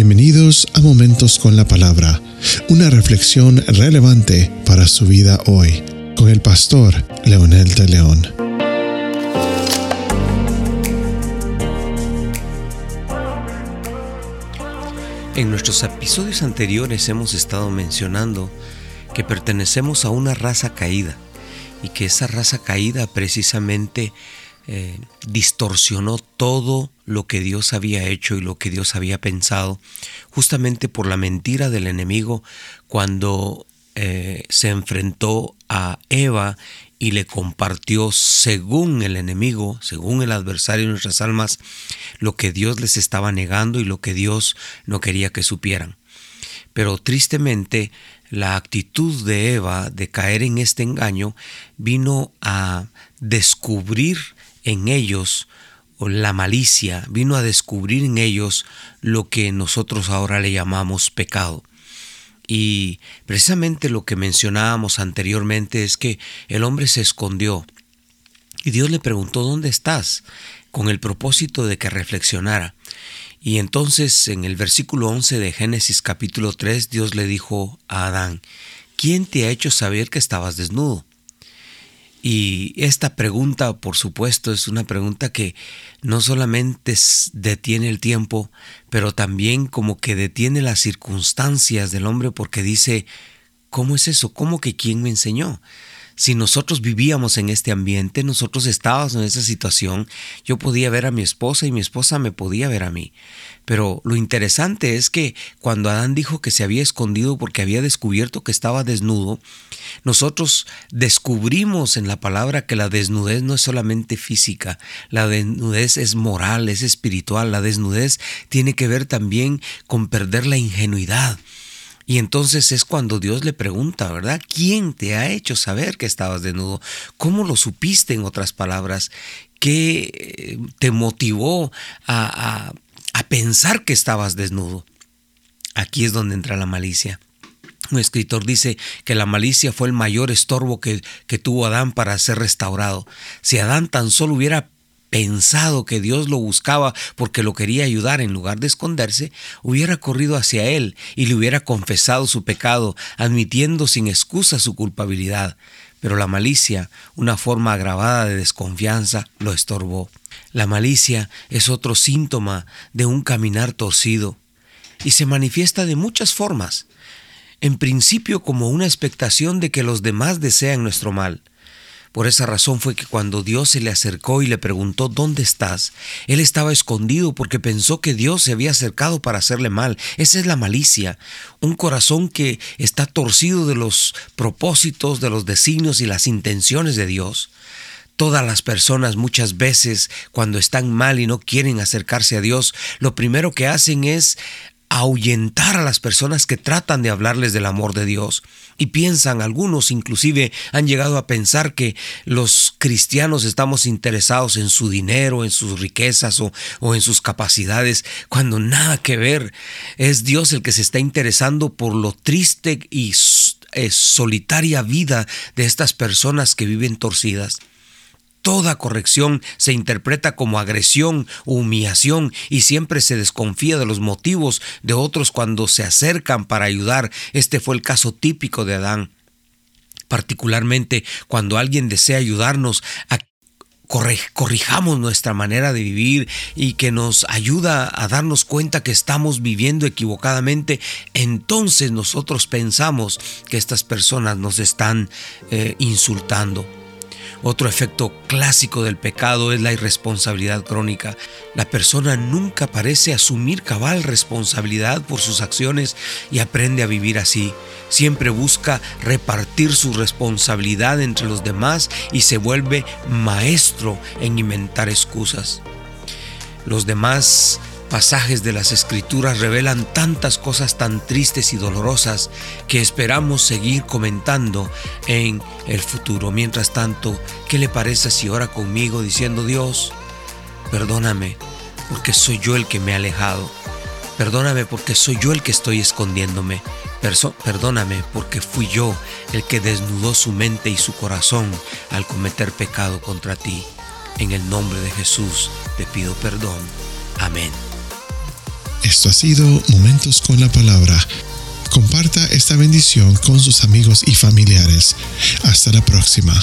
Bienvenidos a Momentos con la Palabra, una reflexión relevante para su vida hoy, con el pastor Leonel de León. En nuestros episodios anteriores hemos estado mencionando que pertenecemos a una raza caída y que esa raza caída precisamente eh, distorsionó todo lo que Dios había hecho y lo que Dios había pensado, justamente por la mentira del enemigo cuando eh, se enfrentó a Eva y le compartió según el enemigo, según el adversario de nuestras almas, lo que Dios les estaba negando y lo que Dios no quería que supieran. Pero tristemente la actitud de Eva de caer en este engaño vino a descubrir en ellos la malicia, vino a descubrir en ellos lo que nosotros ahora le llamamos pecado. Y precisamente lo que mencionábamos anteriormente es que el hombre se escondió y Dios le preguntó, ¿dónde estás? con el propósito de que reflexionara. Y entonces en el versículo 11 de Génesis capítulo 3 Dios le dijo a Adán, ¿quién te ha hecho saber que estabas desnudo? Y esta pregunta, por supuesto, es una pregunta que no solamente detiene el tiempo, pero también como que detiene las circunstancias del hombre porque dice, ¿cómo es eso? ¿Cómo que quién me enseñó? Si nosotros vivíamos en este ambiente, nosotros estábamos en esa situación, yo podía ver a mi esposa y mi esposa me podía ver a mí. Pero lo interesante es que cuando Adán dijo que se había escondido porque había descubierto que estaba desnudo, nosotros descubrimos en la palabra que la desnudez no es solamente física, la desnudez es moral, es espiritual, la desnudez tiene que ver también con perder la ingenuidad y entonces es cuando Dios le pregunta, ¿verdad? ¿Quién te ha hecho saber que estabas desnudo? ¿Cómo lo supiste en otras palabras? ¿Qué eh, te motivó a, pensar que estabas desnudo? Aquí es donde entra la malicia. Un escritor dice que la malicia fue el mayor estorbo que, que, tuvo Adán para ser restaurado. Si Adán tan solo hubiera pensado que Dios lo buscaba porque lo quería ayudar en lugar de esconderse, hubiera corrido hacia él y le hubiera confesado su pecado, admitiendo sin excusa su culpabilidad. Pero la malicia, una forma agravada de desconfianza, lo estorbó. La malicia es otro síntoma de un caminar torcido y se manifiesta de muchas formas. En principio como una expectación de que los demás desean nuestro mal, por esa razón fue que cuando Dios se le acercó y le preguntó ¿dónde estás? Él estaba escondido porque pensó que Dios se había acercado para hacerle mal. Esa es la malicia, un corazón que está torcido de los propósitos, de los designios y las intenciones de Dios. Todas las personas muchas veces cuando están mal y no quieren acercarse a Dios, lo primero que hacen es ahuyentar a las personas que tratan de hablarles del amor de Dios. Y piensan, algunos inclusive han llegado a pensar que los cristianos estamos interesados en su dinero, en sus riquezas o, o, en sus capacidades, cuando nada que ver. Es Dios el que se está interesando por lo triste y eh, solitaria vida de estas personas que viven torcidas. Toda corrección se interpreta como agresión humillación y siempre se desconfía de los motivos de otros cuando se acercan para ayudar. Este fue el caso típico de Adán. Particularmente cuando alguien desea ayudarnos a corrijamos nuestra manera de vivir y que nos ayuda a darnos cuenta que estamos viviendo equivocadamente, entonces nosotros pensamos que estas personas nos están eh, insultando. Otro efecto clásico del pecado es la irresponsabilidad crónica. La persona nunca parece asumir cabal responsabilidad por sus acciones y aprende a vivir así. Siempre busca repartir su responsabilidad entre los demás y se vuelve maestro en inventar excusas. Los demás pasajes de las escrituras revelan tantas cosas tan tristes y dolorosas que esperamos seguir comentando en el futuro. Mientras tanto, ¿qué le parece si ora conmigo diciendo Dios, perdóname porque soy yo el que me he alejado? Perdóname porque soy yo el que estoy escondiéndome. perdóname porque fui yo el que desnudó su mente y su corazón al cometer pecado contra ti. En el nombre de Jesús te pido perdón. Amén. Esto ha sido Momentos con la Palabra. Comparta esta bendición con sus amigos y familiares. Hasta la próxima.